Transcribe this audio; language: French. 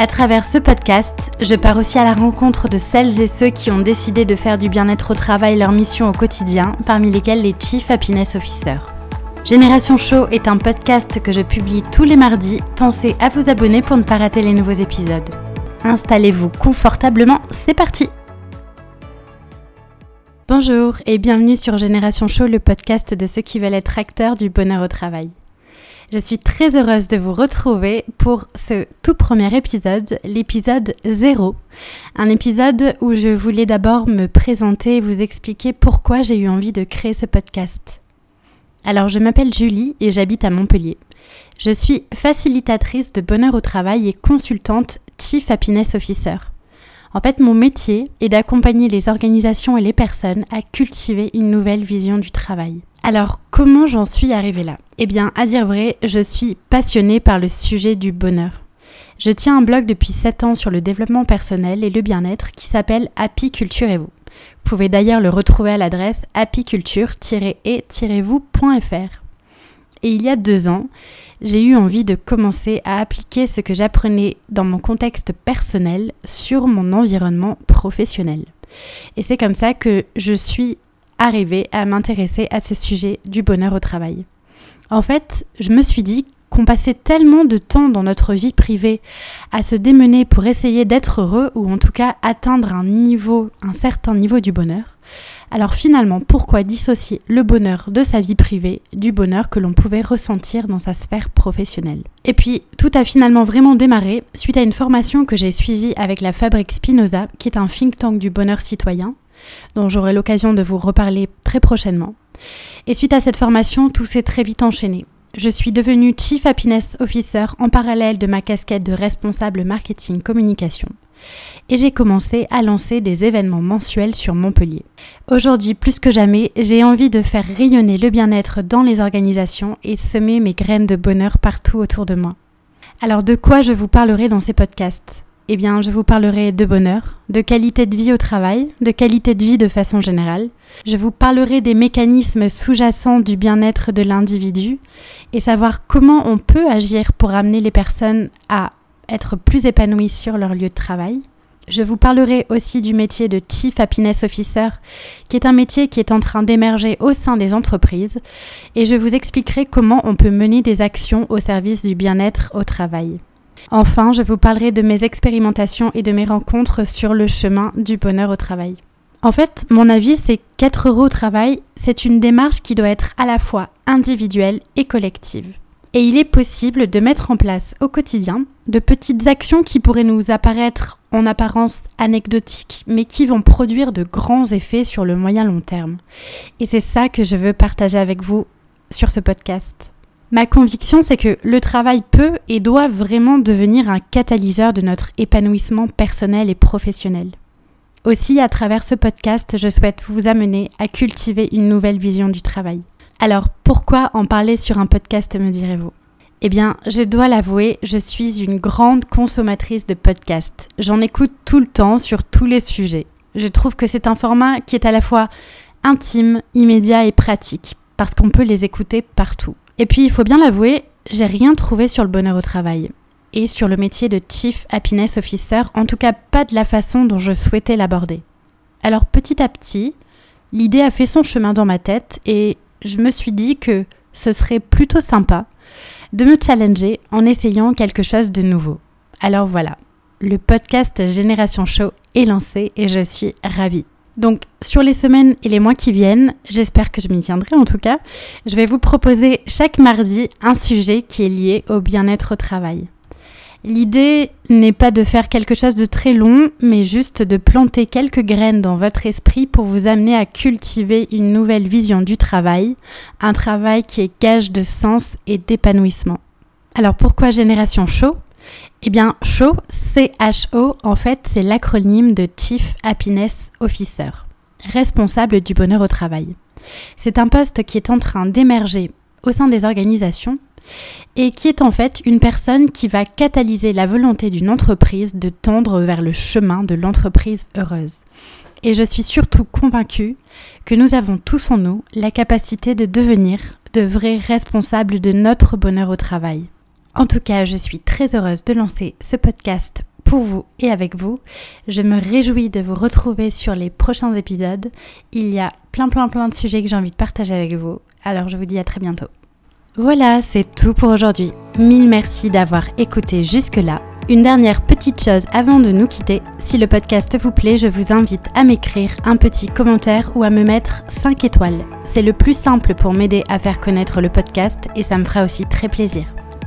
À travers ce podcast, je pars aussi à la rencontre de celles et ceux qui ont décidé de faire du bien-être au travail leur mission au quotidien, parmi lesquels les Chief Happiness Officers. Génération Show est un podcast que je publie tous les mardis. Pensez à vous abonner pour ne pas rater les nouveaux épisodes. Installez-vous confortablement, c'est parti Bonjour et bienvenue sur Génération Show, le podcast de ceux qui veulent être acteurs du bonheur au travail. Je suis très heureuse de vous retrouver pour ce tout premier épisode, l'épisode 0. Un épisode où je voulais d'abord me présenter et vous expliquer pourquoi j'ai eu envie de créer ce podcast. Alors, je m'appelle Julie et j'habite à Montpellier. Je suis facilitatrice de bonheur au travail et consultante Chief Happiness Officer. En fait, mon métier est d'accompagner les organisations et les personnes à cultiver une nouvelle vision du travail. Alors, comment j'en suis arrivée là? Eh bien, à dire vrai, je suis passionnée par le sujet du bonheur. Je tiens un blog depuis 7 ans sur le développement personnel et le bien-être qui s'appelle Happy Culture et vous. Vous pouvez d'ailleurs le retrouver à l'adresse happyculture-et-vous.fr. Et il y a deux ans, j'ai eu envie de commencer à appliquer ce que j'apprenais dans mon contexte personnel sur mon environnement professionnel. Et c'est comme ça que je suis arriver à m'intéresser à ce sujet du bonheur au travail. En fait, je me suis dit qu'on passait tellement de temps dans notre vie privée à se démener pour essayer d'être heureux ou en tout cas atteindre un niveau, un certain niveau du bonheur. Alors finalement, pourquoi dissocier le bonheur de sa vie privée du bonheur que l'on pouvait ressentir dans sa sphère professionnelle? Et puis, tout a finalement vraiment démarré suite à une formation que j'ai suivie avec la Fabrique Spinoza, qui est un think tank du bonheur citoyen, dont j'aurai l'occasion de vous reparler très prochainement. Et suite à cette formation, tout s'est très vite enchaîné. Je suis devenue Chief Happiness Officer en parallèle de ma casquette de responsable marketing communication. Et j'ai commencé à lancer des événements mensuels sur Montpellier. Aujourd'hui, plus que jamais, j'ai envie de faire rayonner le bien-être dans les organisations et semer mes graines de bonheur partout autour de moi. Alors de quoi je vous parlerai dans ces podcasts? Eh bien, je vous parlerai de bonheur, de qualité de vie au travail, de qualité de vie de façon générale. Je vous parlerai des mécanismes sous-jacents du bien-être de l'individu et savoir comment on peut agir pour amener les personnes à être plus épanouies sur leur lieu de travail. Je vous parlerai aussi du métier de Chief Happiness Officer, qui est un métier qui est en train d'émerger au sein des entreprises, et je vous expliquerai comment on peut mener des actions au service du bien-être au travail. Enfin, je vous parlerai de mes expérimentations et de mes rencontres sur le chemin du bonheur au travail. En fait, mon avis, c'est qu'être heureux au travail, c'est une démarche qui doit être à la fois individuelle et collective. Et il est possible de mettre en place au quotidien de petites actions qui pourraient nous apparaître en apparence anecdotiques, mais qui vont produire de grands effets sur le moyen long terme. Et c'est ça que je veux partager avec vous sur ce podcast. Ma conviction, c'est que le travail peut et doit vraiment devenir un catalyseur de notre épanouissement personnel et professionnel. Aussi, à travers ce podcast, je souhaite vous amener à cultiver une nouvelle vision du travail. Alors, pourquoi en parler sur un podcast, me direz-vous? Eh bien, je dois l'avouer, je suis une grande consommatrice de podcasts. J'en écoute tout le temps sur tous les sujets. Je trouve que c'est un format qui est à la fois intime, immédiat et pratique, parce qu'on peut les écouter partout. Et puis, il faut bien l'avouer, j'ai rien trouvé sur le bonheur au travail et sur le métier de Chief Happiness Officer, en tout cas pas de la façon dont je souhaitais l'aborder. Alors petit à petit, l'idée a fait son chemin dans ma tête et je me suis dit que ce serait plutôt sympa de me challenger en essayant quelque chose de nouveau. Alors voilà, le podcast Génération Show est lancé et je suis ravie. Donc sur les semaines et les mois qui viennent, j'espère que je m'y tiendrai en tout cas, je vais vous proposer chaque mardi un sujet qui est lié au bien-être au travail. L'idée n'est pas de faire quelque chose de très long, mais juste de planter quelques graines dans votre esprit pour vous amener à cultiver une nouvelle vision du travail, un travail qui est gage de sens et d'épanouissement. Alors pourquoi Génération Show? Eh bien, CHO, C-H-O, en fait, c'est l'acronyme de Chief Happiness Officer. responsable du bonheur au travail. C'est un poste qui est en train d'émerger au sein des organisations et qui est en fait une personne qui va catalyser la volonté d'une entreprise de tendre vers le chemin de l'entreprise heureuse. Et je suis surtout convaincue que nous avons tous en nous la capacité de devenir de vrais responsables de notre bonheur au travail. En tout cas, je suis très heureuse de lancer ce podcast pour vous et avec vous. Je me réjouis de vous retrouver sur les prochains épisodes. Il y a plein plein plein de sujets que j'ai envie de partager avec vous. Alors je vous dis à très bientôt. Voilà, c'est tout pour aujourd'hui. Mille merci d'avoir écouté jusque-là. Une dernière petite chose avant de nous quitter. Si le podcast vous plaît, je vous invite à m'écrire un petit commentaire ou à me mettre 5 étoiles. C'est le plus simple pour m'aider à faire connaître le podcast et ça me fera aussi très plaisir.